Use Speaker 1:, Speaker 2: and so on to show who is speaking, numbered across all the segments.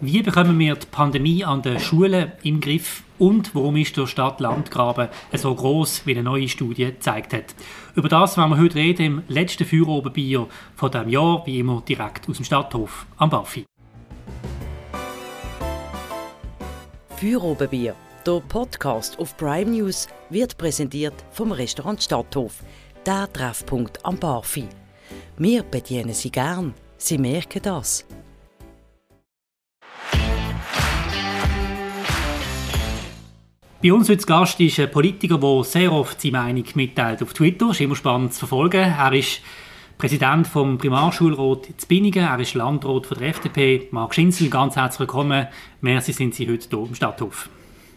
Speaker 1: Wie bekommen wir die Pandemie an den Schulen im Griff und warum ist der Stadt-Land-Graben so groß, wie eine neue Studie gezeigt hat? Über das werden wir heute reden im letzten Feuerobenbier von diesem Jahr, wie immer direkt aus dem Stadthof am Baffi.
Speaker 2: Feuerobenbier, der Podcast auf Prime News, wird präsentiert vom Restaurant Stadthof, der Treffpunkt am Barfi. Wir bedienen Sie gern, Sie merken das.
Speaker 1: Bei uns heute Gast ist ein Politiker, der sehr oft seine Meinung mitteilt auf Twitter. Ist immer spannend zu verfolgen. Er ist Präsident vom Primarschulrat in Binningen. Er ist Landrat von der FDP. Marc Schinzel, ganz herzlich willkommen. Merci, sind Sie heute hier im Stadthof.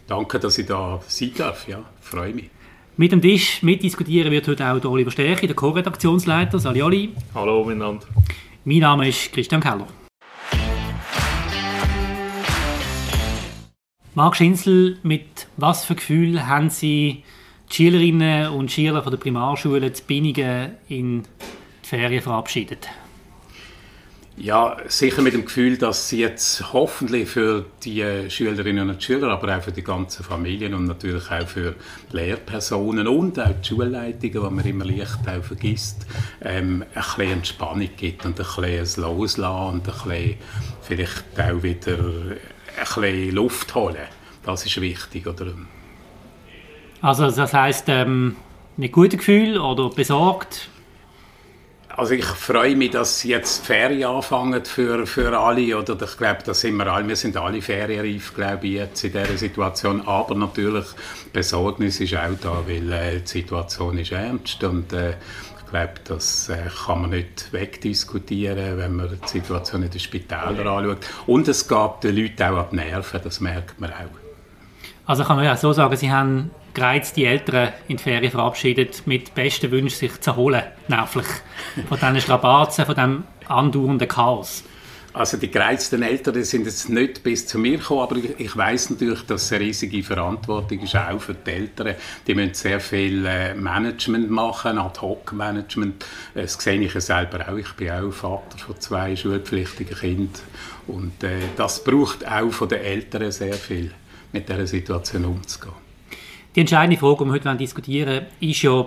Speaker 3: Danke, dass ich da sein darf. Ja, freue mich.
Speaker 1: Mit dem Tisch mitdiskutieren wird heute auch der Oliver Stärchi, der Co-Redaktionsleiter. Sali Oli.
Speaker 4: Hallo miteinander.
Speaker 1: Mein Name ist Christian Keller. Marc Schinzel, mit was für Gefühl haben Sie die Schülerinnen und Schüler von der Primarschule zu Binningen in die Ferien verabschiedet?
Speaker 3: Ja, sicher mit dem Gefühl, dass sie jetzt hoffentlich für die Schülerinnen und Schüler, aber auch für die ganzen Familien und natürlich auch für Lehrpersonen und auch die Schulleitungen, die man immer leicht auch vergisst, ähm, ein bisschen Entspannung gibt und ein bisschen ein Loslassen und ein bisschen vielleicht auch wieder ein bisschen Luft holen. Das ist wichtig, oder?
Speaker 1: Also das heißt ähm, mit gutem Gefühl oder besorgt?
Speaker 3: Also ich freue mich, dass jetzt Ferien anfangen für, für alle. Oder ich glaube, da sind wir alle, wir sind alle ferienreif, glaube ich, jetzt in dieser Situation. Aber natürlich, Besorgnis ist auch da, weil äh, die Situation ist ernst und äh, ich glaube, das äh, kann man nicht wegdiskutieren, wenn man die Situation in den Spitälern anschaut. Und es geht den Leuten auch die Nerven, das merkt man auch.
Speaker 1: Also kann man ja so sagen, Sie haben bereits die Eltern in die Ferien verabschiedet, mit besten Wünschen, sich zu erholen, nervlich, von diesen Strapazen, von diesem andauernden Chaos.
Speaker 3: Also die gereizten Eltern sind jetzt nicht bis zu mir gekommen, aber ich, ich weiß natürlich, dass es eine riesige Verantwortung ist, auch für die Eltern. Die müssen sehr viel äh, Management machen, Ad-Hoc-Management. Das sehe ich ja selber auch. Ich bin auch Vater von zwei schulpflichtigen Kindern und äh, das braucht auch von den Eltern sehr viel, mit dieser Situation umzugehen.
Speaker 1: Die entscheidende Frage, die wir heute diskutieren wollen, ist ja,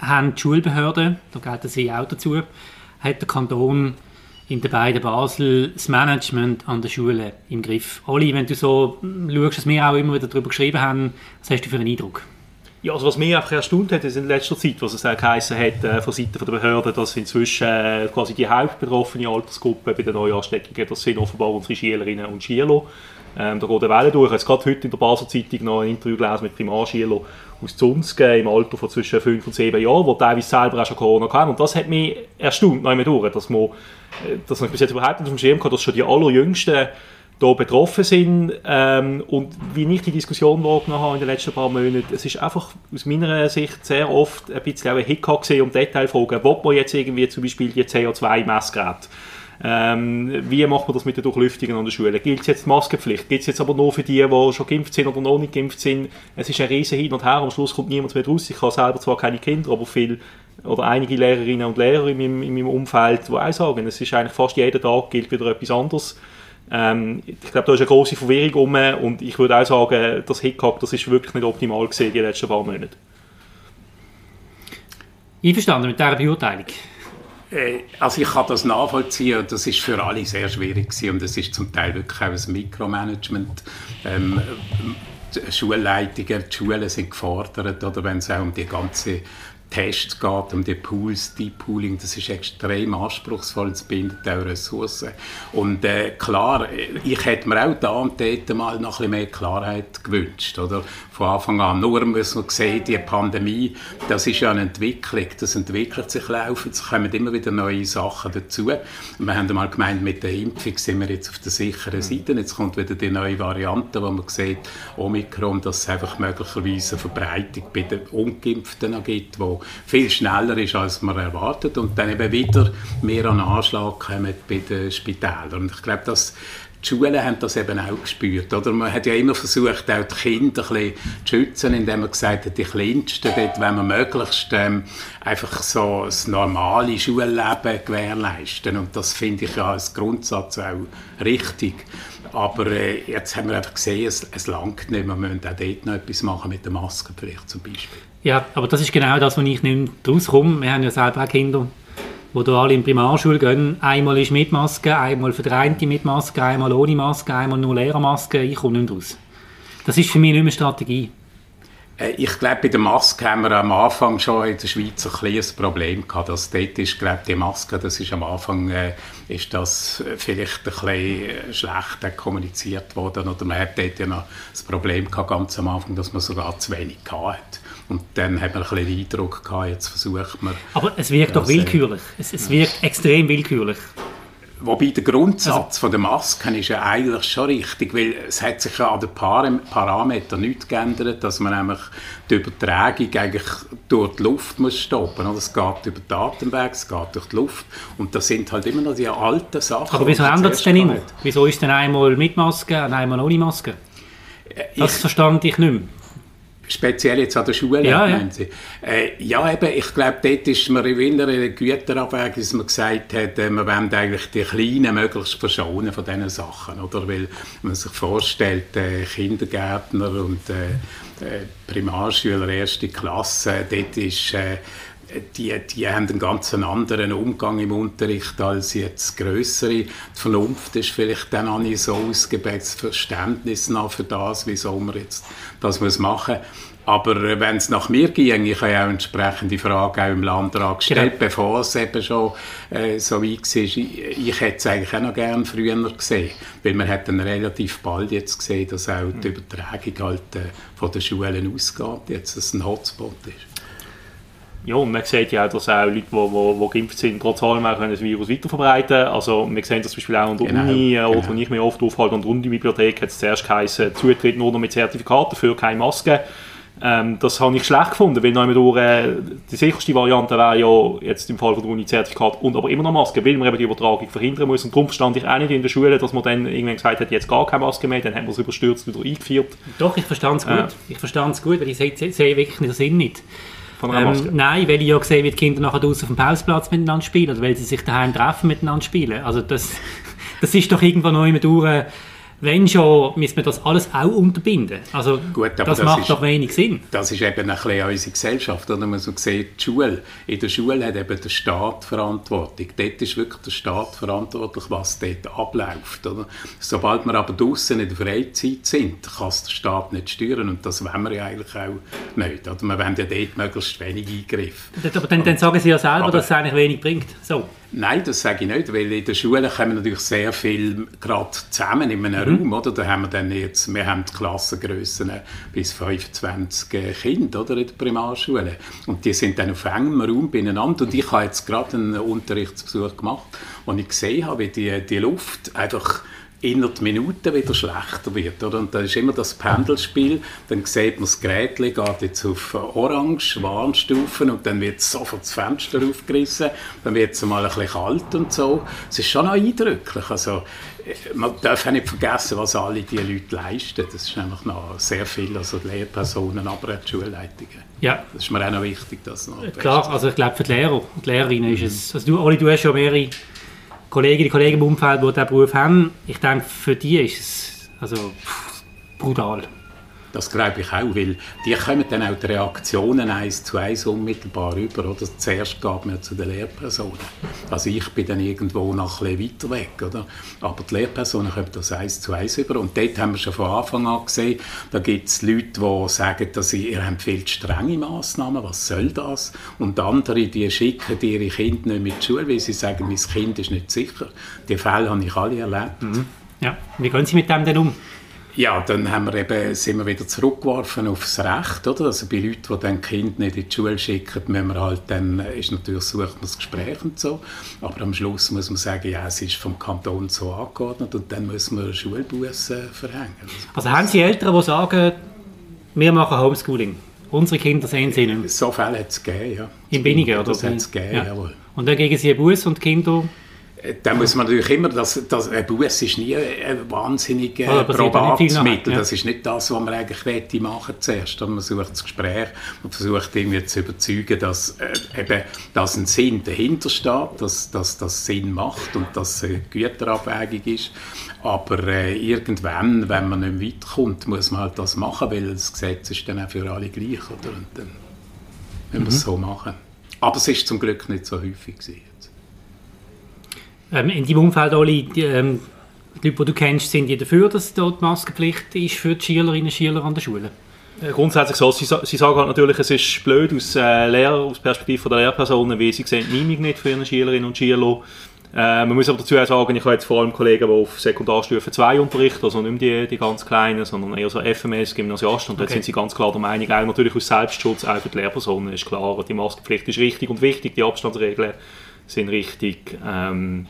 Speaker 1: haben die Schulbehörden, da gelten sie auch dazu, hat der Kanton in den beiden Basel das Management an der Schule im Griff. Oli, wenn du so schaust, was wir auch immer wieder darüber geschrieben haben, was hast du für einen Eindruck?
Speaker 4: Ja, also was mich einfach erstaunt hat, ist in letzter Zeit, was es auch geheißen hat äh, von Seiten der Behörden, dass inzwischen äh, quasi die hauptbetroffene Altersgruppe bei den Neuansteckungen, das sind offenbar unsere Schülerinnen und Schüler. Ähm, da geht eine Welle durch. Ich habe gerade heute in der Basel Zeitung noch ein Interview gelesen mit Primarschülern aus Zunzgen im Alter von zwischen 5 und 7 Jahren, die teilweise selber auch schon Corona hatten. Und das hat mich erstaunt, noch durch, dass man, äh, dass man bis jetzt überhaupt nicht auf dem Schirm hat, dass schon die allerjüngsten da betroffen sind. Ähm, und wie ich die Diskussion wahrgenommen habe in den letzten paar Monaten, es ist einfach aus meiner Sicht sehr oft ein bisschen ein Hickhack um Detailfragen. Wo man jetzt irgendwie zum Beispiel die CO2-Messgeräte ähm, wie macht man das mit der Durchlüftung an der Schule? Gilt jetzt die Maskenpflicht? Gilt es jetzt aber nur für die, die schon geimpft sind oder noch nicht geimpft sind? Es ist ein riesen Hin und Her. Am Schluss kommt niemand mehr raus. Ich habe selber zwar keine Kinder, aber viel oder einige Lehrerinnen und Lehrer in meinem, in meinem Umfeld, die auch sagen, es ist eigentlich fast jeden Tag gilt wieder etwas anderes. Ähm, ich glaube, da ist eine große Verwirrung um und ich würde auch sagen, das Hickhack, das ist wirklich nicht optimal gesehen die letzten paar Monate.
Speaker 1: Einverstanden mit dieser Beurteilung?
Speaker 3: Äh, also ich kann das nachvollziehen das ist für alle sehr schwierig gewesen und es ist zum Teil wirklich auch ein Mikromanagement. Ähm, die Schulleitungen, die Schulen sind gefordert, oder wenn es auch um die ganze Tests geht, um die Pools, Deep Pooling, das ist extrem anspruchsvoll, es bindet auch Ressourcen. Und äh, klar, ich hätte mir auch da und dort mal noch ein bisschen mehr Klarheit gewünscht, oder? Von Anfang an. Nur muss man sehen, die Pandemie, das ist ja eine Entwicklung, das entwickelt sich laufend, es kommen immer wieder neue Sachen dazu. Wir haben mal gemeint, mit der Impfung sind wir jetzt auf der sicheren Seite, jetzt kommt wieder die neue Variante, wo man sieht, Omikron, dass es einfach möglicherweise eine Verbreitung bei den Ungeimpften gibt, viel schneller ist, als man erwartet und dann eben wieder mehr an Anschlag kommen bei den Spitälern. Und ich glaube, das die Schulen haben das eben auch gespürt. Oder? Man hat ja immer versucht, auch die Kinder ein bisschen zu schützen, indem man gesagt hat, die Kleinsten, dort wenn man möglichst ähm, einfach so das normale Schulleben gewährleisten. Und das finde ich ja als Grundsatz auch richtig. Aber äh, jetzt haben wir einfach gesehen, es, es langt nicht. Wir müssen auch dort noch etwas machen mit den Masken vielleicht zum Beispiel.
Speaker 1: Ja, aber das ist genau das, wo ich nicht daraus komme. Wir haben ja selber auch Kinder, die da alle in die Primarschule gehen. Einmal ist mit Maske, einmal eine mit Maske, einmal ohne Maske, einmal nur Lehrermaske. Ich komme nicht raus. Das ist für mich nicht mehr Strategie.
Speaker 3: Äh, ich glaube, bei der Maske haben wir am Anfang schon in der Schweiz ein kleines Problem gehabt. Dass dort ist, glaube die Maske, das ist am Anfang äh, ist das vielleicht ein bisschen äh, schlecht kommuniziert worden. Oder man hat dort ja noch das Problem gehabt, ganz am Anfang, dass man sogar zu wenig hatte. Und dann hat man ein bisschen den Eindruck gehabt, jetzt versucht man...
Speaker 1: Aber es wirkt doch willkürlich. Es, es wirkt extrem willkürlich.
Speaker 3: Wobei der Grundsatz also, von der Masken ist ja eigentlich schon richtig, weil es hat sich ja an den Parametern nichts geändert, dass man nämlich die Übertragung eigentlich durch die Luft muss stoppen muss. Es geht über den Atemweg, es geht durch die Luft und das sind halt immer noch die alten Sachen.
Speaker 1: Aber wieso ändert es denn immer? Wieso ist denn einmal mit Maske und einmal ohne Maske? Das ich, verstand ich nicht mehr
Speaker 3: speziell jetzt an der Schule,
Speaker 1: ja, ja. Sie.
Speaker 3: Äh, ja, eben, ich glaube, dort ist man in einer Güterabwägung, dass man gesagt hat, äh, wir wollen eigentlich die Kleinen möglichst verschonen von diesen Sachen, oder? Weil man sich vorstellt, äh, Kindergärtner und äh, äh Primarschüler, erste Klasse, dort ist äh, die, die haben einen ganz anderen Umgang im Unterricht als jetzt größere. Die Vernunft ist vielleicht dann auch nicht so ausgeprägt, das Verständnis noch für das, wieso man jetzt das muss machen muss. Aber äh, wenn es nach mir ging, ich habe ja auch entsprechende Fragen auch im Landrat gestellt, genau. bevor es eben schon äh, so weit war. Ich, ich hätte es eigentlich auch noch gerne früher gesehen, weil man hat dann relativ bald jetzt gesehen, dass auch die Übertragung halt äh, von den Schulen ausgeht, jetzt dass es ein Hotspot ist.
Speaker 4: Ja, und man sieht ja auch, dass auch Leute, die, die, die geimpft sind, trotz allem auch das Virus weiterverbreiten Also wir sehen das zum Beispiel auch an der genau, Uni, äh, genau. wo ich mich oft aufhalte, an der Uni-Bibliothek hat es zuerst geheißen, Zutritt nur noch mit Zertifikat, dafür keine Maske. Ähm, das habe ich schlecht gefunden, weil durch, äh, die sicherste Variante wäre ja jetzt im Fall von der Uni Zertifikat und aber immer noch Maske, weil man eben die Übertragung verhindern muss. Und darum verstand ich auch nicht in der Schule, dass man dann irgendwann gesagt hat, jetzt gar keine Maske mehr, dann haben wir es überstürzt wieder eingeführt.
Speaker 1: Doch, ich verstand es gut. Äh. Ich verstand es gut, weil ich sehe, sehe wirklich den Sinn nicht. Von einer ähm, nein, weil ich ja sehe, wie die Kinder nachher draußen auf dem Pausplatz miteinander spielen oder weil sie sich daheim treffen miteinander spielen. Also das, das ist doch irgendwann noch immer durch wenn schon, müssen wir das alles auch unterbinden. Also, Gut, das, das, macht ist, doch wenig Sinn.
Speaker 3: Das ist eben ein bisschen unsere Gesellschaft. Oder? Man so sieht, die Schule, in der Schule hat eben der Staat Verantwortung. Dort ist wirklich der Staat verantwortlich, was dort abläuft. Oder? Sobald wir aber draußen in der Freizeit sind, kann es der Staat nicht steuern. Und das wollen wir ja eigentlich auch nicht. Oder? Wir wollen ja dort möglichst wenig Eingriff.
Speaker 1: Aber dann, dann sagen Sie ja selber, aber, dass es eigentlich wenig bringt. So.
Speaker 3: Nein, das sage ich nicht, weil in der Schule kommen natürlich sehr viel gerade zusammen in einem mhm. Raum, oder? Da haben wir dann jetzt, wir haben Klassengrössen bis 25 Kinder, oder, in der Primarschule. Und die sind dann auf engem Raum beieinander. Und ich habe jetzt gerade einen Unterrichtsbesuch gemacht, wo ich gesehen habe, wie die, die Luft einfach innerhalb Minuten wieder schlechter wird. Oder? Und da ist immer das Pendelspiel. Dann sieht man, das Gerät geht jetzt auf Orange, Warnstufen und dann wird sofort das Fenster aufgerissen. Dann wird es mal ein bisschen kalt und so. Es ist schon eindrücklich. Also, man darf auch nicht vergessen, was alle diese Leute leisten. Das ist nämlich noch sehr viel, also die Lehrpersonen, aber auch die Schulleitungen.
Speaker 1: Ja.
Speaker 3: Das ist mir auch noch wichtig, dass noch
Speaker 1: Klar, also ich glaube für die Lehrer und die Lehrerinnen ist es, also du, Oli, du hast ja mehrere Kollegen, die Kollegen im Umfeld, die diesen Beruf haben, ich denke, für die ist es also, brutal.
Speaker 3: Das glaube ich auch, weil die kommen dann auch die Reaktionen eins zu eins unmittelbar über. Oder? Zuerst geht man zu den Lehrpersonen. Also ich bin dann irgendwo noch ein weiter weg. Oder? Aber die Lehrpersonen kommen das eins zu eins über. Und dort haben wir schon von Anfang an gesehen, da gibt es Leute, die sagen, dass sie, ihr habt viel strenge Massnahmen, was soll das? Und andere, die schicken ihre Kinder nicht mit Schule, weil sie sagen, mein Kind ist nicht sicher. Die Fälle habe ich alle erlebt. Mhm.
Speaker 1: Ja. Wie gehen Sie mit dem denn um?
Speaker 3: Ja, dann haben wir eben, sind wir wieder zurückgeworfen aufs Recht. Oder? Also bei Leuten, die dann Kind nicht in die Schule schicken, müssen wir halt dann, ist natürlich sucht man das Gespräch und so. Aber am Schluss muss man sagen, ja, es ist vom Kanton so angeordnet und dann müssen wir Schulbussen verhängen.
Speaker 1: Also haben Sie Eltern, die sagen, wir machen Homeschooling? Unsere Kinder sehen sie nicht.
Speaker 3: So Fälle hat es gegeben, ja.
Speaker 1: In weniger, oder?
Speaker 3: Das hat es gegeben, ja. jawohl.
Speaker 1: Und dann gegen Sie einen Bus und die Kinder
Speaker 3: da muss man natürlich immer, das, das, ein Buß ist nie ein wahnsinniges oh, Probatsmittel. Ja. Das ist nicht das, was man eigentlich wette machen zuerst. Man sucht das Gespräch und versucht irgendwie zu überzeugen, dass, äh, eben, dass ein Sinn dahinter steht, dass, dass das Sinn macht und dass es eine Güterabwägung ist. Aber äh, irgendwann, wenn man nicht weiterkommt, muss man halt das machen, weil das Gesetz ist dann auch für alle gleich. Oder? Und dann müssen wir mhm. es so machen. Aber es ist zum Glück nicht so häufig gewesen.
Speaker 1: Ähm, in deinem Umfeld, Oli, die, ähm, die Leute, die du kennst, sind die dafür, dass dort Maskenpflicht ist für die Schülerinnen und Schüler an der Schule?
Speaker 4: Äh, grundsätzlich so. Sie, sie sagen halt natürlich, es ist blöd aus, äh, Lehrer, aus Perspektive der Lehrpersonen, weil sie sehen die Mimik nicht für ihre Schülerinnen und Schüler. Äh, man muss aber dazu sagen, ich habe jetzt vor allem Kollegen, die auf Sekundarstufe 2 unterrichten, also nicht die, die ganz Kleinen, sondern eher so FMS, Gymnasiasten. Und okay. dort sind sie ganz klar der Meinung, auch natürlich aus Selbstschutz, auch für die Lehrpersonen ist klar, die Maskenpflicht ist richtig und wichtig, die Abstandsregeln sind richtig. Ähm,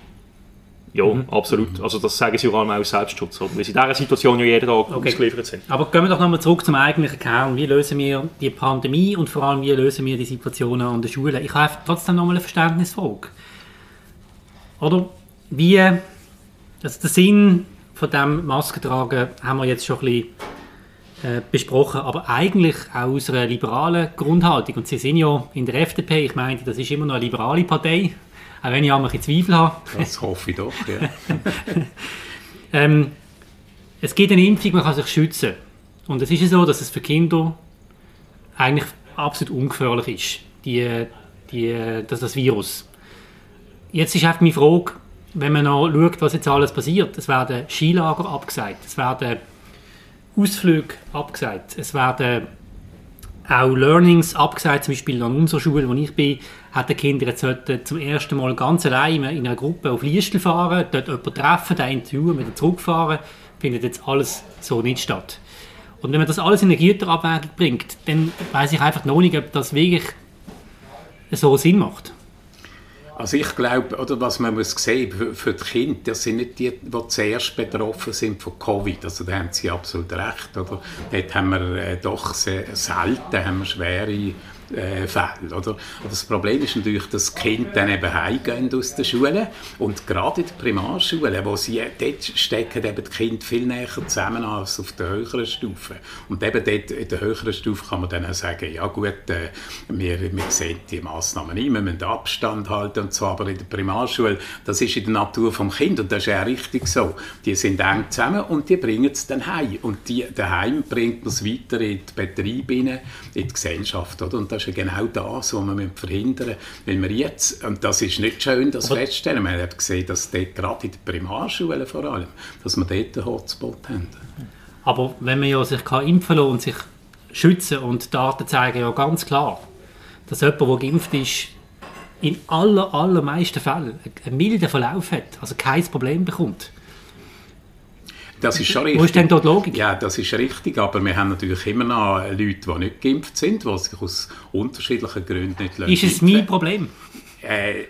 Speaker 4: ja, mhm. absolut. Also das sagen sie vor allem auch aus Selbstschutz, weil sie in dieser Situation ja jeden Tag okay. ausgeliefert sind.
Speaker 1: Aber gehen wir doch nochmal zurück zum eigentlichen Kern. Wie lösen wir die Pandemie und vor allem wie lösen wir die Situationen an der Schule? Ich habe trotzdem nochmal eine Verständnisfrage. Oder wie, also der Sinn von dem Maskentragen haben wir jetzt schon ein bisschen äh, besprochen, aber eigentlich auch aus einer liberalen Grundhaltung. Und Sie sind ja in der FDP, ich meine, das ist immer noch eine liberale Partei, auch wenn ich auch ein Zweifel habe.
Speaker 3: Das hoffe ich doch, ja.
Speaker 1: ähm, es gibt eine Impfung, man kann sich schützen. Und es ist ja so, dass es für Kinder eigentlich absolut ungefährlich ist, die, die, das, das Virus. Jetzt ist einfach meine Frage, wenn man noch schaut, was jetzt alles passiert. Es werden Skilager abgesagt, es werden Ausflüge abgesagt, es werden auch Learnings abgesagt, zum Beispiel an unserer Schule, wo ich bin, hat die Kinder jetzt zum ersten Mal ganz allein in einer Gruppe auf Liestel fahren, dort jemanden treffen, den interviewen, wieder zurückfahren, findet jetzt alles so nicht statt. Und wenn man das alles in eine Güterabwägung bringt, dann weiß ich einfach noch nicht, ob das wirklich so Sinn macht.
Speaker 3: Also ich glaube, oder was man muss sehen für, für die Kinder, das sind nicht die, die zuerst betroffen sind von Covid. Also da haben sie absolut recht. Oder? Dort haben wir äh, doch sehr selten haben wir schwere äh, Fälle. Oder? das Problem ist natürlich, dass die Kinder dann eben heimgehen aus der Schule und gerade in der Primarschule, wo sie, dort stecken eben die Kinder viel näher zusammen als auf der höheren Stufe. Und eben dort in der höheren Stufe kann man dann auch sagen, ja gut, äh, wir, wir sehen die Massnahmen nicht, wir müssen Abstand halten und so, aber in der Primarschule, das ist in der Natur vom Kind und das ist auch richtig so. Die sind eng zusammen und die bringen es dann heim und die daheim bringt man es weiter in die Betriebe, in die Gesellschaft, oder? Und das ist genau das, was wir verhindern müssen. Weil wir jetzt, und das ist nicht schön, das Aber feststellen, wir haben gesehen, dass dort gerade in den Primarschulen vor allem, dass wir dort einen Hotspot haben.
Speaker 1: Aber wenn man ja sich kann impfen kann und sich schützen und Daten zeigen ja ganz klar, dass jemand, der geimpft ist, in aller, allermeisten Fällen einen milden Verlauf hat, also kein Problem bekommt.
Speaker 3: Das ist schon richtig.
Speaker 1: Wo ist denn dort Logik?
Speaker 3: Ja, das ist richtig, aber wir haben natürlich immer noch Leute, die nicht geimpft sind, die sich aus unterschiedlichen Gründen nicht
Speaker 1: lösen. Ist es mein Problem?
Speaker 3: Äh, äh,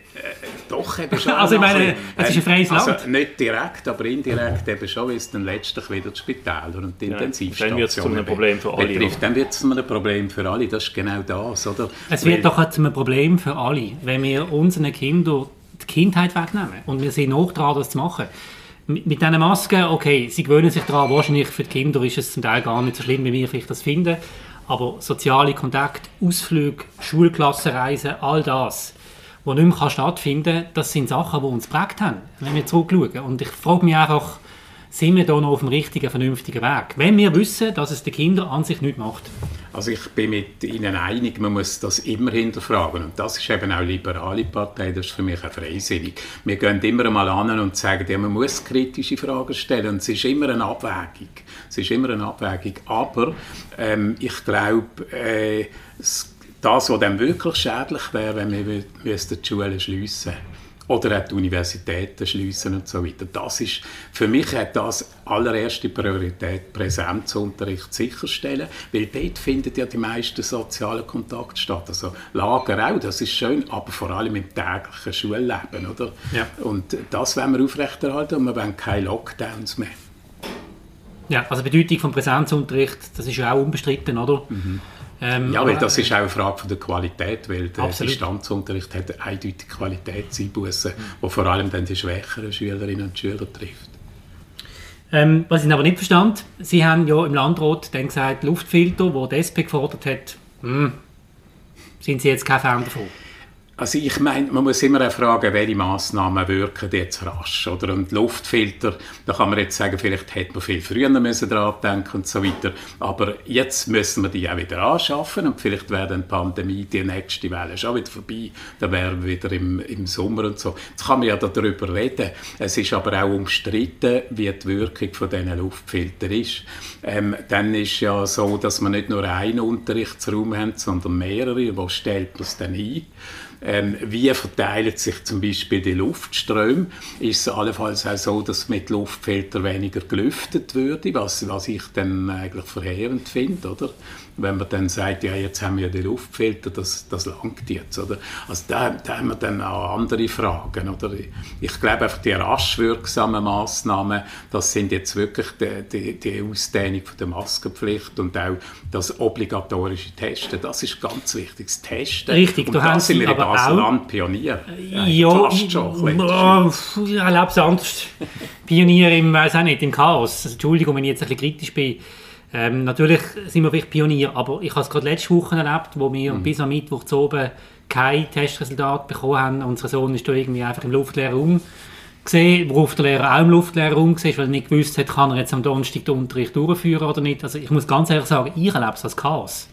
Speaker 3: doch, eben schon.
Speaker 1: also ich meine, es ist ein freies
Speaker 3: also,
Speaker 1: Land.
Speaker 3: Nicht direkt, aber indirekt eben schon, weil es dann letztlich wieder das Spital und die ja, Intensivstation
Speaker 4: Dann wird es zu einem Problem für alle.
Speaker 3: Betrifft. Dann wird es zu einem Problem für alle, das ist genau das. Oder?
Speaker 1: Es wird weil, doch zu einem Problem für alle, wenn wir unseren Kindern die Kindheit wegnehmen und wir sind noch dran, das zu machen mit, diesen Masken, okay, sie gewöhnen sich daran, wahrscheinlich für die Kinder ist es zum Teil gar nicht so schlimm, wie wir vielleicht das finden, aber soziale Kontakte, Ausflüge, Schulklassenreisen, all das, was nicht mehr stattfinden kann, das sind Sachen, die uns geprägt haben, wenn wir zurückschauen. Und ich frage mich einfach, sind wir da noch auf dem richtigen, vernünftigen Weg? Wenn wir wissen, dass es den Kindern an sich nicht macht.
Speaker 3: Also ich bin mit Ihnen einig, man muss das immer hinterfragen. Und das ist eben auch liberale Partei, das ist für mich auch freisinnig. Wir gehen immer einmal an und sagen, ja, man muss kritische Fragen stellen. Und es ist immer eine Abwägung. Es ist immer eine Abwägung. Aber ähm, ich glaube, äh, das, was dann wirklich schädlich wäre, wenn wir die Schulen schliessen müssten oder auch die Universitäten schließen und so weiter. Das ist, für mich hat das allererste Priorität, Präsenzunterricht sicherstellen, weil dort findet ja die meisten sozialen Kontakte statt. Also Lager auch, das ist schön, aber vor allem im täglichen Schulleben, oder? Ja. Und das wollen wir aufrechterhalten und wir wollen keine Lockdowns mehr.
Speaker 1: Ja, also die Bedeutung von Präsenzunterricht, das ist ja auch unbestritten, oder? Mhm.
Speaker 3: Ähm, ja, weil das ist auch eine Frage von der Qualität, weil der absolut. Distanzunterricht hat eindeutig Qualitätseinbußen, mhm. die vor allem dann die schwächeren Schülerinnen und Schüler trifft.
Speaker 1: Ähm, was ich aber nicht verstand, Sie haben ja im Landrat dann gesagt, Luftfilter, wo die SP gefordert hat, mh, hm, sind Sie jetzt kein Fan davon?
Speaker 3: Also ich meine, man muss immer auch fragen, welche Massnahmen wirken jetzt rasch. Oder? Und Luftfilter, da kann man jetzt sagen, vielleicht hätte man viel früher müssen daran denken und so weiter. Aber jetzt müssen wir die auch wieder anschaffen und vielleicht wäre dann die Pandemie, die nächste Welle schon wieder vorbei. Da wären wir wieder im, im Sommer und so. Jetzt kann man ja darüber reden. Es ist aber auch umstritten, wie die Wirkung von diesen Luftfiltern ist. Ähm, dann ist ja so, dass man nicht nur einen Unterrichtsraum haben, sondern mehrere. Wo stellt man es dann ein? Ähm, wie verteilen sich zum Beispiel die Luftströme? Ist es allenfalls auch so, dass mit Luftfilter weniger gelüftet würde, was, was ich dann eigentlich verheerend finde, oder? Wenn man dann sagt, ja, jetzt haben wir die Luftfilter, das, das langt jetzt. Oder? Also da, da haben wir dann auch andere Fragen. Oder? Ich glaube einfach, die rasch wirksamen Massnahmen, das sind jetzt wirklich die, die, die Ausdehnung von der Maskenpflicht und auch das obligatorische Testen. Das ist ganz wichtig, das Testen.
Speaker 1: Richtig,
Speaker 3: und
Speaker 1: du
Speaker 3: da sind
Speaker 1: wir
Speaker 3: in Basel-Land Pionier.
Speaker 1: Ja, ja fast schon. Oh, ich erlebe es anders. Pionier im, weiß auch nicht, im Chaos. Also, Entschuldigung, wenn ich jetzt ein bisschen kritisch bin. Ähm, natürlich sind wir vielleicht Pionier, aber ich habe es gerade letzte Woche erlebt, wo wir mhm. bis am Mittwoch zu oben kein Testresultat bekommen haben. Unser Sohn ist da irgendwie einfach im luftleeren Raum gesehen, worauf der Lehrer auch im luftleeren Raum war, weil er nicht gewusst hat, kann er jetzt am Donnerstag den Unterricht durchführen oder nicht. Also ich muss ganz ehrlich sagen, ich erlebe es als Chaos.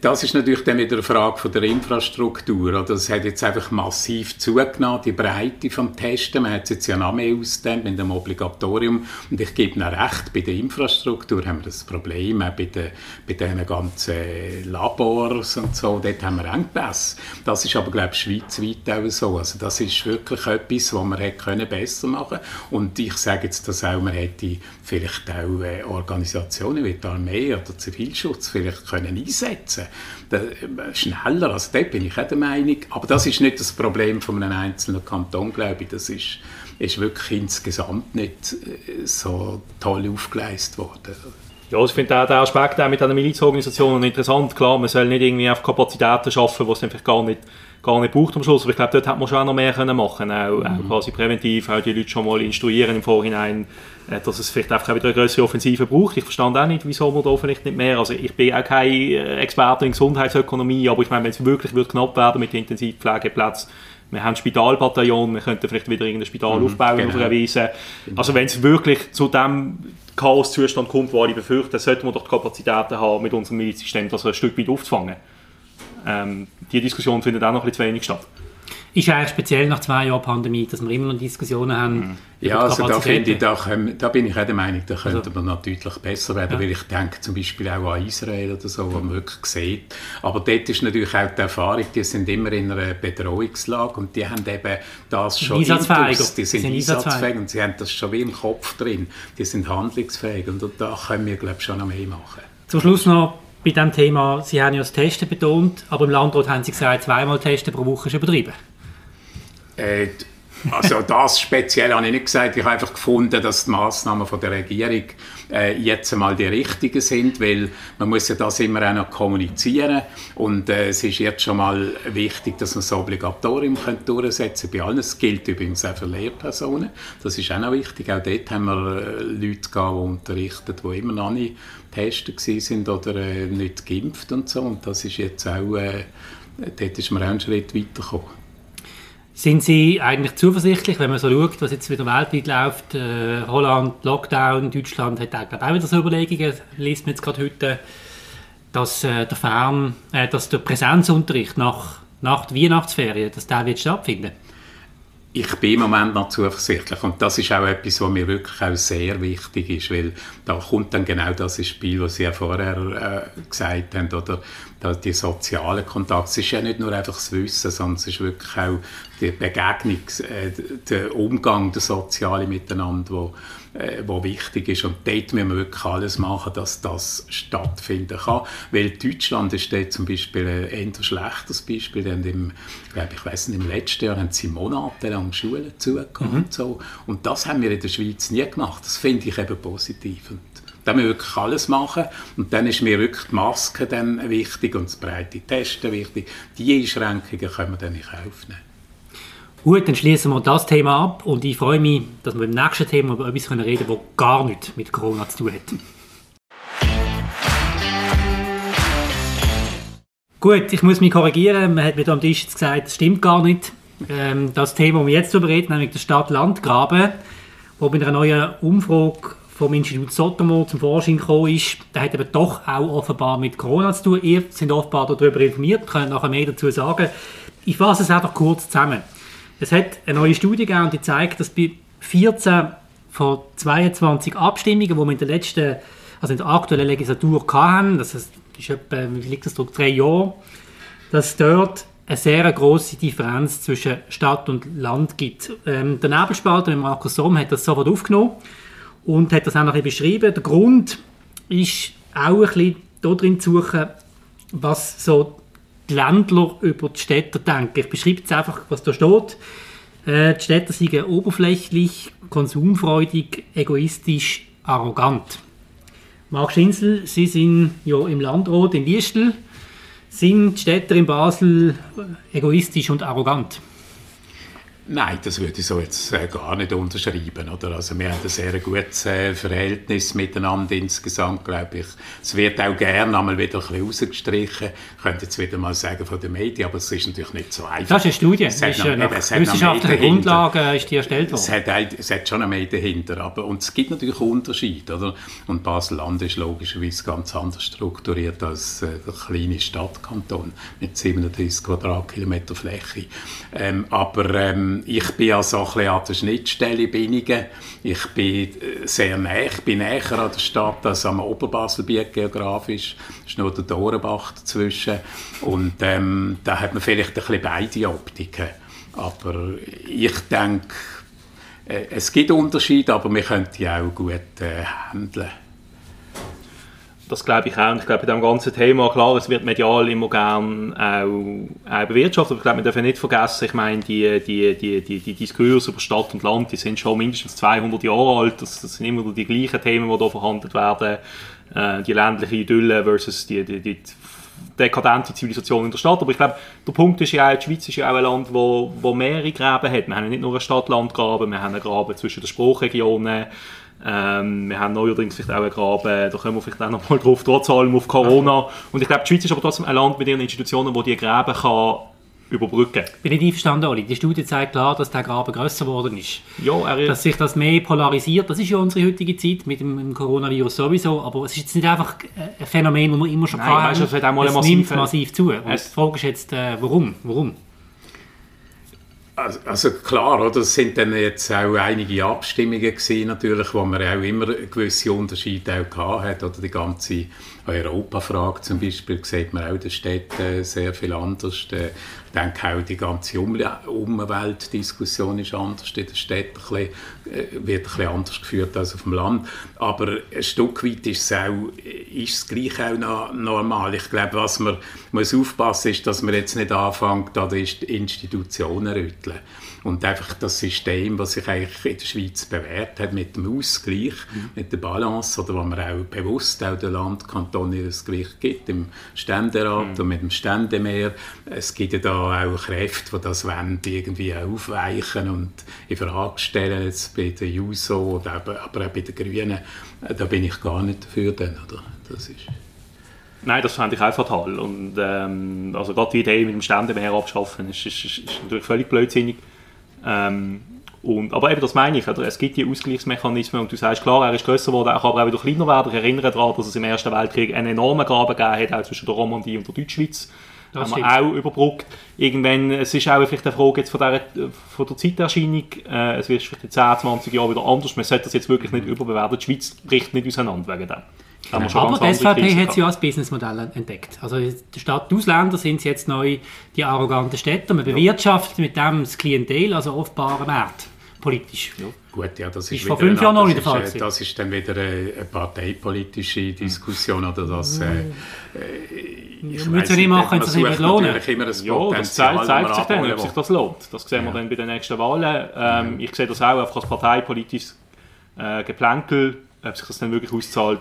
Speaker 3: Das ist natürlich dann wieder eine Frage von der Infrastruktur. Oder? Das hat jetzt einfach massiv zugenommen, die Breite vom Testen. Man hat es jetzt ja noch mehr ausgedehnt mit dem Obligatorium. Und ich gebe Ihnen recht, bei der Infrastruktur haben wir das Problem, auch bei, den, bei den ganzen Labors und so, dort haben wir Engpässe. Das ist aber, glaube ich, schweizweit auch so. Also das ist wirklich etwas, was man hätte können besser machen Und ich sage jetzt das auch, man hätte vielleicht auch äh, Organisationen wie die Armee oder Zivilschutz vielleicht können einsetzen umsetzen. Äh, schneller, also dort bin ich auch der Meinung. Aber das ist nicht das Problem von einem einzelnen Kanton, glaube ich. Das ist, ist wirklich insgesamt nicht äh, so toll aufgeleistet worden.
Speaker 4: Ja, ich finde auch den Aspekt auch mit einer Milizorganisation interessant. Klar, man soll nicht irgendwie auf Kapazitäten schaffen, die es einfach gar nicht, gar nicht braucht am Schluss. Aber ich glaube, dort hätte man schon auch noch mehr können machen können. Auch, mhm. auch quasi präventiv, auch die Leute schon mal instruieren im Vorhinein, äh, dass es vielleicht einfach wieder eine größere Offensive braucht. Ich verstand auch nicht, wieso man da vielleicht nicht mehr. Also ich bin auch kein äh, Experte in Gesundheitsökonomie, aber ich meine, wenn es wirklich wird knapp werden mit den Intensivpflegeplätzen, wir haben Spitalbataillon, wir könnten vielleicht wieder irgendein Spital mhm, aufbauen genau. auf einer Wiese. Genau. Also wenn es wirklich zu dem Chaoszustand kommt, wo ich befürchte, dann sollten wir doch die Kapazitäten haben, mit unserem Milizsystem das ein Stück weit aufzufangen. Ähm, die Diskussion findet auch noch ein bisschen zu wenig statt
Speaker 1: ist eigentlich speziell nach zwei Jahren Pandemie, dass wir immer noch Diskussionen haben. Mhm.
Speaker 3: Ja, also da, finde ich, da, können, da bin ich auch der Meinung, da könnte also, man noch deutlich besser werden, ja. weil ich denke zum Beispiel auch an Israel oder so, wo man wirklich sieht. Aber dort ist natürlich auch die Erfahrung, die sind immer in einer Bedrohungslage und die haben eben das schon
Speaker 1: Intus,
Speaker 3: die sind, sind einsatzfähig und sie haben das schon wie im Kopf drin. Die sind handlungsfähig und da können wir, glaube ich, schon noch mehr machen.
Speaker 1: Zum Schluss noch bei diesem Thema, Sie haben ja das Testen betont, aber im Landrat haben Sie gesagt, zweimal Testen pro Woche ist übertrieben.
Speaker 3: Äh, also das speziell habe ich nicht gesagt. Ich habe einfach gefunden, dass die Massnahmen von der Regierung äh, jetzt einmal die richtigen sind, weil man muss ja das immer auch noch kommunizieren und äh, es ist jetzt schon mal wichtig, dass man das Obligatorium durchsetzen bei allen. Das gilt übrigens auch für Lehrpersonen. Das ist auch noch wichtig. Auch dort haben wir äh, Leute gehabt, die unterrichten, die immer noch nicht getestet sind oder äh, nicht geimpft und so. Und das ist jetzt auch, äh, dort ist man auch einen Schritt weitergekommen.
Speaker 1: Sind Sie eigentlich zuversichtlich, wenn man so schaut, was jetzt wieder weltweit läuft, äh, Holland, Lockdown, Deutschland hat auch, auch wieder so Überlegungen, liest man jetzt gerade heute, dass, äh, der, Fern, äh, dass der Präsenzunterricht nach, nach der Weihnachtsferien, dass der wird stattfinden
Speaker 3: ich bin im Moment noch zuversichtlich und das ist auch etwas, was mir wirklich auch sehr wichtig ist, weil da kommt dann genau das ins Spiel, was Sie ja vorher äh, gesagt haben, oder die sozialen Kontakte. Es ist ja nicht nur einfach das Wissen, sondern es ist wirklich auch die Begegnung, äh, der Umgang, der soziale Miteinander, wo, äh, wo wichtig ist. Und dort müssen wir wirklich alles machen, dass das stattfinden kann. Weil Deutschland ist dort zum Beispiel ein eher schlechtes Beispiel. Denn im, glaube ich, weiss nicht, im letzten Jahr haben sie monatelang Schulen zugehört. Mhm. Und, so. und das haben wir in der Schweiz nie gemacht. Das finde ich eben positiv. Und Da müssen wir wirklich alles machen. Und dann ist mir wirklich die Maske dann wichtig und das breite Testen wichtig. Die Einschränkungen können wir dann nicht aufnehmen.
Speaker 1: Gut, dann schließen wir das Thema ab und ich freue mich, dass wir beim nächsten Thema über etwas reden können, das gar nichts mit Corona zu tun hat. Gut, ich muss mich korrigieren. Man hat mir am Tisch gesagt, das stimmt gar nicht. Ähm, das Thema, das wir jetzt darüber reden, nämlich der Stadt-Land-Graben, wo bei einer neuen Umfrage vom Institut Sotomo zum Vorschein gekommen ist, der hat eben doch auch offenbar mit Corona zu tun. Ihr seid offenbar darüber informiert, könnt nachher mehr dazu sagen. Ich fasse es einfach kurz zusammen. Es hat eine neue Studie gegeben, die zeigt, dass bei 14 von 22 Abstimmungen, die wir in der letzten, also in der aktuellen Legislatur hatten, das ist etwa, wie liegt das drauf, drei Jahre, dass dort eine sehr große Differenz zwischen Stadt und Land gibt. Ähm, der Nebelspalter, Markus Somm, hat das sofort aufgenommen und hat das auch noch ein bisschen beschrieben. Der Grund ist auch ein bisschen darin zu suchen, was so die Ländler über die Städter denken. Ich beschreibe jetzt einfach, was da steht. Äh, die Städter sind oberflächlich, konsumfreudig, egoistisch, arrogant. Marc Schinsel, Sie sind ja im Landrat in Liestel. Sind die Städter in Basel egoistisch und arrogant?
Speaker 3: Nein, das würde ich so jetzt äh, gar nicht unterschreiben. Oder? Also wir haben ein sehr gutes äh, Verhältnis miteinander insgesamt, glaube ich. Es wird auch gerne einmal wieder ein bisschen rausgestrichen. Ich könnte jetzt wieder mal sagen von den Medien, aber es ist natürlich nicht so einfach.
Speaker 1: Das ist eine Studie. Es ist noch, nach wissenschaftlichen Grundlagen ist die erstellt worden.
Speaker 3: Es hat, es hat schon eine Medien dahinter. Aber, und es gibt natürlich Unterschiede. Oder? Und Basel-Land ist logischerweise ganz anders strukturiert als äh, der kleine Stadtkanton mit 37 Quadratkilometer Fläche. Ähm, aber ähm, ich bin also ein bisschen an der Schnittstelle Binnigen. Ich bin äh, sehr nah, ich bin näher an der Stadt als am Oberbaselbiet geografisch. Es ist nur der Dorenbach dazwischen. Und ähm, da hat man vielleicht ein bisschen beide Optiken. Aber ich denke, äh, es gibt Unterschiede, aber wir können die auch gut äh, handeln
Speaker 4: das glaube ich auch. Und ich glaube, bei diesem ganzen Thema, klar, es wird medial immer gern auch, auch bewirtschaftet, aber ich glaube, wir dürfen nicht vergessen, ich meine, die, die, die, die, die Diskurse über Stadt und Land, die sind schon mindestens 200 Jahre alt. Das, das sind immer die gleichen Themen, die hier verhandelt werden. Äh, die ländliche Idylle versus die, die, die dekadente Zivilisation in der Stadt. Aber ich glaube, der Punkt ist ja auch, die Schweiz ist ja auch ein Land, wo, wo mehrere Gräben hat. Wir haben nicht nur einen Stadt-Land-Graben, wir haben einen Graben zwischen den Sprachregionen, ähm, wir haben neuerdings vielleicht auch einen Graben, da kommen wir vielleicht auch noch mal drauf, trotz allem auf Corona. Und ich glaube, die Schweiz ist aber trotzdem ein Land mit ihren Institutionen, wo die Gräben kann überbrücken.
Speaker 1: Bin ich einverstanden, Oli. Die Studie zeigt klar, dass der Graben grösser geworden ist.
Speaker 4: Ja, er ist.
Speaker 1: Dass sich das mehr polarisiert, das ist ja unsere heutige Zeit mit dem, Coronavirus sowieso, aber es ist jetzt nicht einfach ein Phänomen, das wir immer schon
Speaker 4: Nein, haben. Weißt, es, hat auch mal
Speaker 1: es massiv, nimmt massiv zu. Und die Frage ist jetzt, äh, warum? warum?
Speaker 3: Also, also, klar, oder? es sind dann jetzt auch einige Abstimmungen gewesen, natürlich, wo man auch immer gewisse Unterschiede auch hat, oder die ganze Europafrage zum Beispiel sieht man auch, das steht äh, sehr viel anders. Ich denke auch, die ganze um Umweltdiskussion ist anders in der Stadt, ein bisschen, äh, wird ein bisschen anders geführt als auf dem Land. Aber ein Stück weit ist es, auch, ist es gleich auch noch normal. Ich glaube, was man muss aufpassen muss, ist, dass man jetzt nicht anfängt, an die Institutionen zu rütteln. Und einfach das System, das sich eigentlich in der Schweiz bewährt hat, mit dem Ausgleich, mhm. mit der Balance, oder wo man auch bewusst auch den Landkanton ihr Gewicht gibt, im Ständerat mhm. und mit dem Ständemeer. Es gibt ja da auch Kräfte, die das wollen, irgendwie aufweichen und in Frage stellen, jetzt bei der JUSO, oder aber auch bei den Grünen. Da bin ich gar nicht dafür. Dann, oder? Das ist
Speaker 4: Nein, das fände ich auch fatal. Und, ähm, also gerade die Idee mit dem Ständemeer abschaffen ist, ist, ist, ist natürlich völlig blödsinnig. Ähm, und, aber eben, das meine ich, oder? es gibt die Ausgleichsmechanismen und du sagst, klar, er ist grösser geworden, er kann aber auch wieder kleiner werden. Ich erinnere daran, dass es im Ersten Weltkrieg einen enormen Graben gegeben hat, auch zwischen der Romandie und der Deutschschweiz. Das haben wir auch überbrückt. Irgendwann, es ist auch vielleicht eine Frage jetzt von der, von der Zeiterscheinung, äh, es wird vielleicht in 10, 20 Jahren wieder anders, man sollte das jetzt wirklich nicht überbewerten. Die Schweiz bricht nicht auseinander wegen dem.
Speaker 1: Aber die SVP hat sie ja als Businessmodell entdeckt. Also statt Ausländer sind jetzt neu die arroganten Städte. Man bewirtschaftet mit dem das Klientel, also offenbare Markt, politisch.
Speaker 3: Ja. Gut, ja, das ist,
Speaker 1: ist vor fünf Jahren noch nicht der Fall.
Speaker 3: Ist, das ist dann wieder eine, eine parteipolitische Diskussion oder das. Äh,
Speaker 1: ich weiß nicht machen, wenn es sich nicht lohnt.
Speaker 4: Ja, das zeigt, zeigt sich dann, ob sich das lohnt. Das sehen wir dann bei den nächsten Wahlen. Ähm, ich sehe das auch einfach als parteipolitisches äh, Geplänkel ob sich das dann wirklich auszahlt,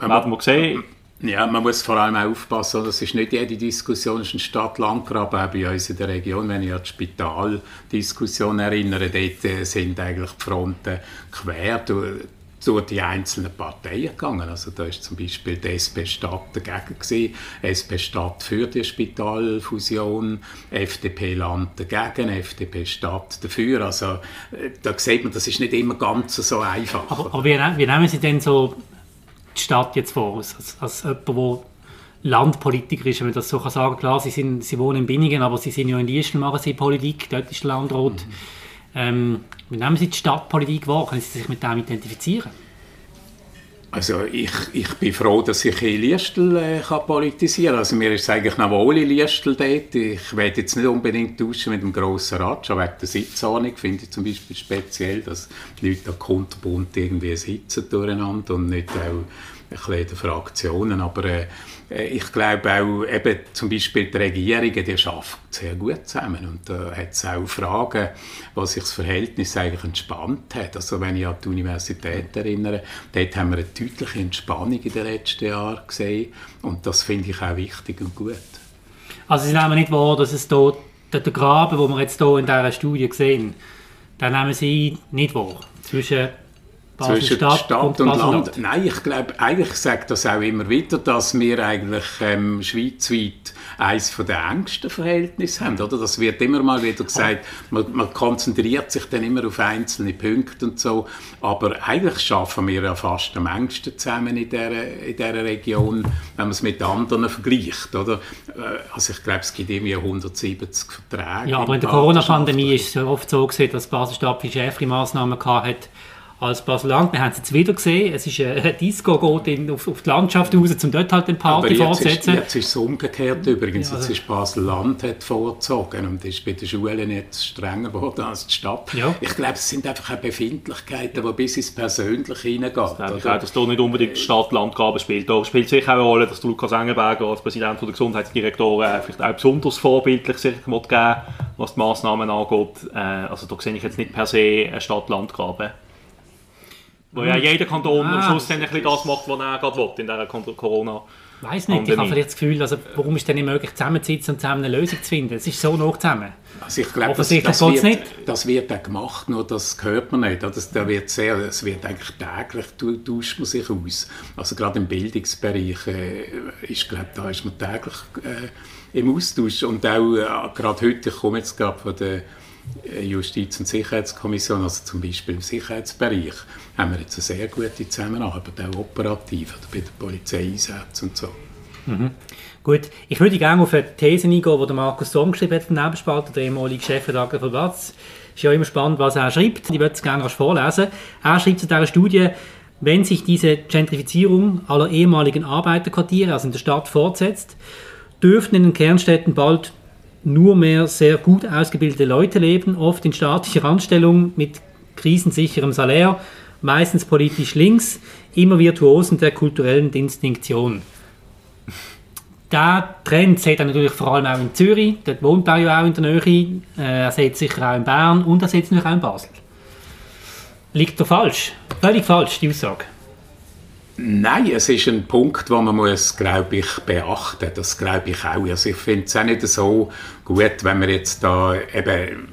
Speaker 4: werden wir sehen.
Speaker 3: Ja, man muss vor allem auch aufpassen, das ist nicht jede Diskussion, es ist ein Stadt-Land-Graben, auch bei uns in der Region. Wenn ich an die Spitaldiskussion erinnere, dort äh, sind eigentlich die Fronten quer durch, durch die einzelnen Parteien gegangen. Also da ist zum Beispiel die SP Stadt dagegen gewesen, SP Stadt für die Spitalfusion, FDP Land dagegen, FDP Stadt dafür. Also äh, da sieht man, das ist nicht immer ganz so einfach.
Speaker 1: Aber, aber wie, wie nehmen Sie denn so die Stadt jetzt vor, als, als jemand, der Landpolitiker ist, wenn man das so kann sagen Klar, Sie, sind, Sie wohnen in Binningen, aber Sie sind ja in Liestel, machen Sie Politik, dort ist der Landrat. Mhm. Ähm, wie nehmen Sie die Stadtpolitik wahr? Können Sie sich mit dem identifizieren?
Speaker 3: Also ich, ich bin froh, dass ich in Liestel äh, kann politisieren kann. Also mir ist es eigentlich noch wohl in Liestel dort. Ich werde jetzt nicht unbedingt tauschen mit dem grossen Rat, schon wegen der Sitzordnung finde ich zum Beispiel speziell, dass die Leute da kunterbunt irgendwie sitzen durcheinander und nicht auch ein bisschen in Fraktionen. Aber äh, ich glaube auch, eben zum Beispiel die Regierungen, die arbeiten sehr gut zusammen. Und da hat es auch Fragen, was sich das Verhältnis eigentlich entspannt hat. Also wenn ich an die Universität erinnere, dort haben wir eine deutliche Entspannung in den letzten Jahren gesehen. Und das finde ich auch wichtig und gut.
Speaker 1: Also Sie nehmen nicht wahr, dass es dort der Graben, den wir jetzt hier in dieser Studie sehen, den nehmen Sie nicht wahr zwischen
Speaker 3: zwischen Stadt, Stadt und, und Land. Nein, ich glaube, eigentlich sagt das auch immer wieder, dass wir eigentlich ähm, schweizweit eines der engsten Verhältnisse haben. Oder? Das wird immer mal wieder gesagt, man, man, konzentriert sich dann immer auf einzelne Punkte und so, aber eigentlich schaffen wir ja fast am engsten zusammen in dieser, in dieser Region, wenn man es mit anderen vergleicht. Oder? Äh, also ich glaube, es gibt irgendwie 170 Verträge.
Speaker 1: Ja, aber in der Corona-Pandemie ist es oft so gesehen, dass Basel-Stadt viel schärfere Massnahmen hatte als Baseland. Wir haben es jetzt wieder gesehen. Es ist ein Disco geht auf, auf die Landschaft raus, um dort halt den Party fortzusetzen.
Speaker 3: Jetzt ist es umgekehrt übrigens. Ja, also jetzt ist Basel-Land vorgezogen und ist bei den Schulen jetzt strenger geworden als die Stadt. Ja. Ich glaube, es sind einfach auch Befindlichkeiten, die bis ins Persönliche hineingehen.
Speaker 4: Ich glaube dass da nicht unbedingt Stadt-Land-Gabe spielt. Da spielt sicher auch eine Rolle, dass Lukas Engelberger als Präsident der Gesundheitsdirektoren vielleicht auch besonders vorbildlich sich geben was die Massnahmen angeht. Äh, also da sehe ich jetzt nicht per se eine Stadt-Land-Gabe. Wo ja jeder Kanton ah, am Schluss dann ein bisschen das macht, was er gerade will in dieser corona
Speaker 1: Ich weiß nicht, ich habe vielleicht das Gefühl, also, warum ist es denn nicht möglich, zusammenzusitzen und zusammen eine Lösung zu finden? Es ist so noch zusammen.
Speaker 3: Also ich glaube, das, das, wird, nicht. das wird auch gemacht, nur das hört man nicht. Das, da wird sehr, es wird eigentlich täglich, tauscht man sich aus. Also gerade im Bildungsbereich äh, ist, glaube da ist man täglich äh, im Austausch. Und auch äh, gerade heute, ich komme jetzt gerade von der Justiz- und Sicherheitskommission, also zum Beispiel im Sicherheitsbereich, haben wir jetzt eine sehr gute Zusammenarbeit, auch operativ, oder bei den Polizeieinsätzen und so.
Speaker 1: Mhm. Gut, ich würde gerne auf eine These eingehen, die Markus Somm geschrieben hat, Nebenspalter, der ehemalige Chefredakteur von Platz. Ist ja immer spannend, was er schreibt. Ich würde es gerne vorlesen. Er schreibt zu dieser Studie, wenn sich diese Gentrifizierung aller ehemaligen Arbeiterquartiere, also in der Stadt, fortsetzt, dürften in den Kernstädten bald nur mehr sehr gut ausgebildete Leute leben, oft in staatlicher Anstellung mit krisensicherem Salär, meistens politisch links, immer Virtuosen der kulturellen Distinktion. Der Trend sieht er natürlich vor allem auch in Zürich, dort wohnt er ja auch in der Nähe, äh, er sieht sicher auch in Bern und er sieht natürlich auch in Basel. Liegt er falsch? Völlig falsch, die Aussage.
Speaker 3: Nein, es ist ein Punkt, den man muss, glaube ich, beachten. Das glaube ich auch. Also ich finde es auch nicht so gut, wenn man jetzt da eben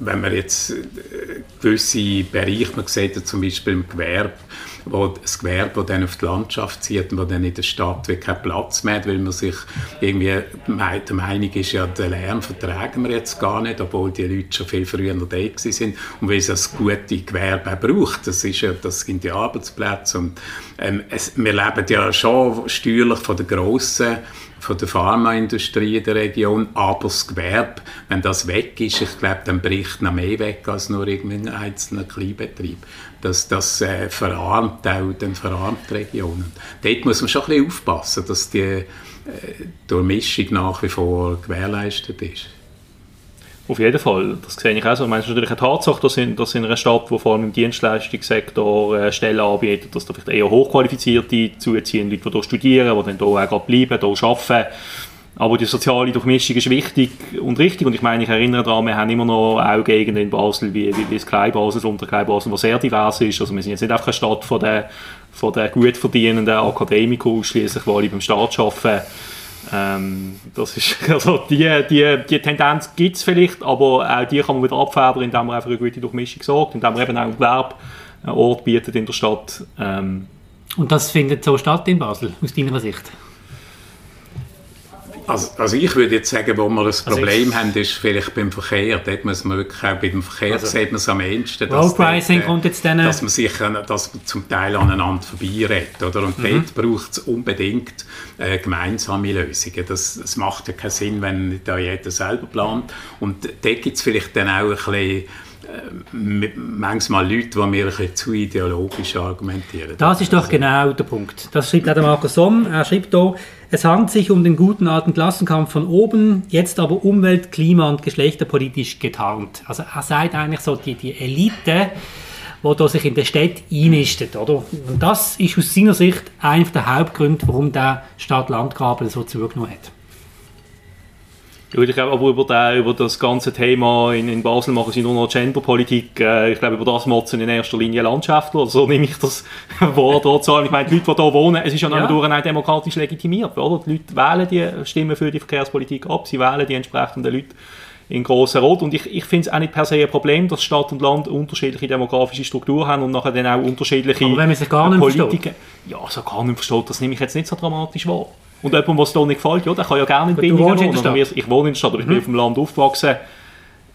Speaker 3: wenn man jetzt äh, gewisse Bereiche, man sieht ja zum Beispiel im Gewerbe, wo das Gewerbe, das dann auf die Landschaft zieht und wo dann in der Stadt wie keinen Platz mehr hat, weil man sich irgendwie der Meinung ist, ja, den Lärm vertragen wir jetzt gar nicht, obwohl die Leute schon viel früher da sind und weil es das gute Gewerbe auch braucht. Das, ist ja, das sind die Arbeitsplätze und ähm, es, wir leben ja schon steuerlich von der grossen von der Pharmaindustrie in der Region, aber das Gewerbe, wenn das weg ist, ich glaube, dann bricht noch mehr weg als nur irgendein einzelner Kleinbetrieb. Das, das äh, verarmt auch den verarmt Regionen. Dort muss man schon ein bisschen aufpassen, dass die äh, Durchmischung nach wie vor gewährleistet ist.
Speaker 4: Auf jeden Fall, das sehe ich auch so. Ich meine, es ist natürlich eine Tatsache, dass in, dass in einer Stadt, die vor allem im Dienstleistungssektor äh, Stellen anbietet, dass da vielleicht eher hochqualifizierte zuziehen, Leute, die hier studieren, die dann hier auch bleiben, hier arbeiten. Aber die soziale Durchmischung ist wichtig und richtig. Und ich meine, ich erinnere daran, wir haben immer noch auch Gegenden in Basel, wie, wie, wie das Kleinbasel, unter Kleinbasel, was sehr divers ist. Also wir sind jetzt nicht einfach eine Stadt von den, von den gut verdienenden Akademikern die alle beim Staat arbeiten. Ähm, das ist, also die, die, die Tendenz gibt es vielleicht, aber auch die kann man wieder abfedern, indem man einfach eine gute Durchmischung sorgt, indem man eben auch einen Gewerbeort bietet in der Stadt. Ähm,
Speaker 1: und das findet so statt in Basel, aus deiner Sicht?
Speaker 3: Also, also, ich würde jetzt sagen, wo wir das also Problem also haben, ist vielleicht beim Verkehr. Dort muss man wirklich auch beim Verkehr also, sieht man es am ehesten.
Speaker 1: Road Pricing kommt jetzt dann...
Speaker 3: Dass man sich dass man zum Teil aneinander vorbeiredet. Oder? Und mhm. dort braucht es unbedingt äh, gemeinsame Lösungen. Das, das macht ja keinen Sinn, wenn da jeder selber plant. Und dort gibt es vielleicht dann auch ein bisschen manchmal Leute, die mir ein zu ideologisch argumentieren.
Speaker 1: Das ist doch genau der Punkt. Das schreibt auch der Markus Somm. Er schreibt hier, es handelt sich um den guten alten Klassenkampf von oben, jetzt aber umwelt-, klima- und geschlechterpolitisch getarnt. Also er sagt eigentlich so, die, die Elite, die da sich in der Stadt einnistet. Oder? Und das ist aus seiner Sicht einer der Hauptgründe, warum der Stadt-Land-Graben so zugenommen hat.
Speaker 4: Ich glaube, aber über, den, über das ganze Thema in, in Basel machen sie nur noch Genderpolitik. Äh, ich glaube, über das motzen in erster Linie Landschaftler. So nehme ich das Wort dort zu. Ich meine, die Leute, die hier wohnen, es ist ja, ja. durch auch demokratisch legitimiert. Oder? Die Leute wählen die Stimmen für die Verkehrspolitik ab, sie wählen die entsprechenden Leute in grossen Rot. Und ich, ich finde es auch nicht per se ein Problem, dass Stadt und Land unterschiedliche demografische Strukturen haben und nachher dann auch unterschiedliche
Speaker 1: Aber wenn man sich gar nicht Politiker.
Speaker 4: Ja, so gar nicht versteht, das nehme ich jetzt nicht so dramatisch wahr. Und jemand, was dir nicht gefällt, ja, der kann ja gerne in Binningen wohnen. Ich wohne in der Stadt, aber ich bin mhm. auf dem Land aufgewachsen.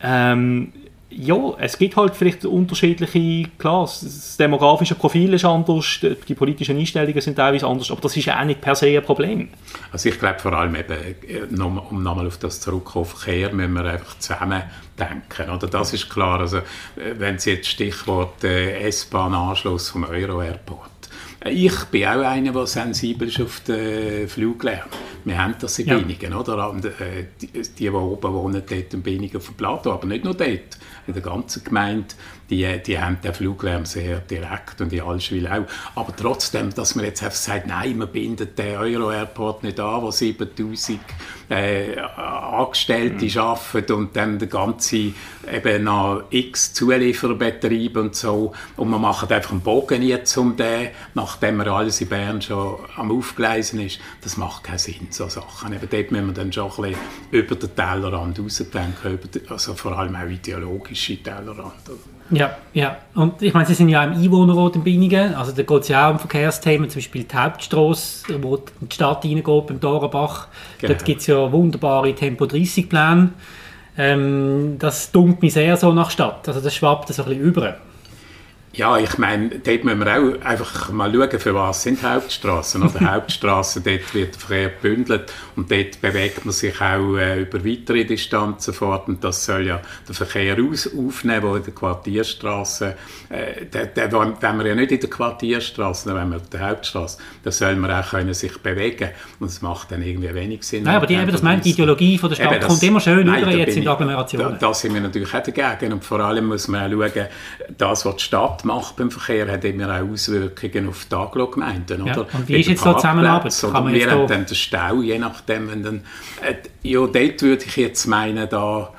Speaker 4: Ähm, ja, es gibt halt vielleicht unterschiedliche, klar, das demografische Profil ist anders, die politischen Einstellungen sind teilweise anders, aber das ist ja auch nicht per se ein Problem.
Speaker 3: Also ich glaube vor allem eben, äh, um nochmal auf das zurückzukommen, Verkehr müssen wir einfach zusammen denken, oder? Das ist klar, also äh, wenn Sie jetzt Stichwort äh, S-Bahn-Anschluss vom Euro-Airport, ich bin auch einer, der sensibel ist auf den Fluglärm. Wir haben das in ja. Binningen, oder? Äh, die, die, die oben wohnen, dort in Binningen auf dem Plateau, aber nicht nur dort, in der ganzen Gemeinde die, die haben den Fluglärm sehr direkt und in Allschwil auch. Aber trotzdem, dass man jetzt einfach sagt, nein, man bindet den Euro-Airport nicht an, wo 7000 äh, Angestellte mhm. arbeiten und dann der ganze eben noch x Zuliefererbetriebe und so und man macht einfach einen Bogen jetzt um den, nachdem man alles in Bern schon am Aufgleisen ist. Das macht keinen Sinn, so Sachen. Eben dort müssen wir dann schon ein bisschen über den Tellerrand rausdenken, also vor allem auch ideologische Tellerrand.
Speaker 1: Ja, ja. Und ich meine, Sie sind ja im Einwohnerrat in Binningen. Also da geht es ja auch um Verkehrsthemen, zum Beispiel die Hauptstrasse, wo die Stadt reingeht, beim Dorenbach. Genau. Dort gibt es ja wunderbare Tempo-30-Pläne. Ähm, das dunkelt mich sehr so nach Stadt. Also das schwappt so ein bisschen über.
Speaker 3: Ja, ich meine, dort müssen wir auch einfach mal schauen, für was sind Hauptstraßen. Oder Hauptstraßen, dort wird der Verkehr gebündelt und dort bewegt man sich auch äh, über weitere Distanzen fort und das soll ja den Verkehr aus, aufnehmen, wo in der Quartierstraße, äh, der, der, wenn wir ja nicht in der Quartierstraße, wenn wir auf der Hauptstraße, da soll man auch können sich bewegen und es macht dann irgendwie wenig Sinn.
Speaker 1: Nein, aber die, eben, das meint die Ideologie von der Stadt das, kommt immer schön nein, über jetzt in der Agglomeration. Da,
Speaker 3: da sind wir natürlich auch dagegen und vor allem muss man auch schauen, das, was die Stadt macht beim Verkehr, hat immer auch Auswirkungen auf die Aglo-Gemeinden. Ja.
Speaker 1: Und wie ist jetzt die Zusammenarbeit?
Speaker 3: Oder wir haben dann den Stau, je nachdem. Wenn dann, äh, ja, dort würde ich jetzt meinen, da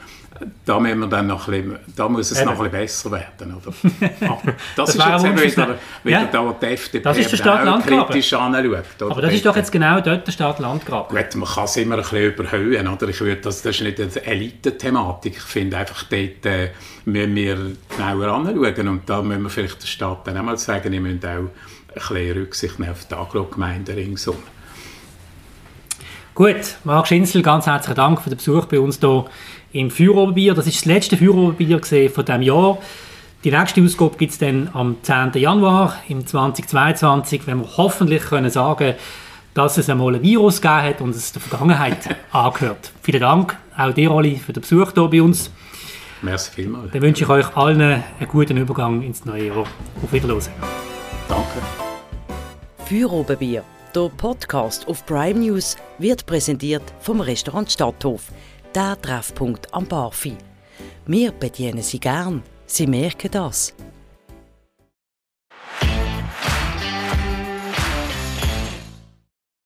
Speaker 3: da, müssen wir dann noch bisschen, da muss es Eben. noch ein bisschen besser werden. Oder? das, das, ist jetzt wieder, wieder ja. da, die FDP
Speaker 1: das ist der Stadt
Speaker 3: kritisch anschaut.
Speaker 1: Oder? Aber das ist doch jetzt genau dort der Stadt-Land-Graben.
Speaker 3: Gut, man kann es immer ein bisschen überhöhen. Oder? Ich würde, das, das ist nicht eine Elite-Thematik. Ich finde einfach, dort äh, müssen wir genauer anschauen. Und da müssen wir vielleicht der Stadt dann einmal sagen, ihr müsst auch ein bisschen Rücksicht nehmen auf die Agro-Gemeinden ringsum.
Speaker 1: Gut, Marc Schinzel, ganz herzlichen Dank für den Besuch bei uns hier im Feuerobenbier. Das ist das letzte Feuerobenbier von diesem Jahr. Die nächste Ausgabe gibt es dann am 10. Januar im 2022, wenn wir hoffentlich können sagen dass es einmal ein Virus gegeben hat und es der Vergangenheit angehört. Vielen Dank auch dir, Oli, für den Besuch hier bei uns.
Speaker 3: Merci vielmals.
Speaker 1: Dann wünsche ich euch allen einen guten Übergang ins neue Jahr. Auf Wiedersehen.
Speaker 3: Danke.
Speaker 2: Feuerobenbier, der Podcast auf Prime News, wird präsentiert vom Restaurant Stadthof der Treffpunkt am Barfi. Wir bedienen Sie gern, Sie merken das.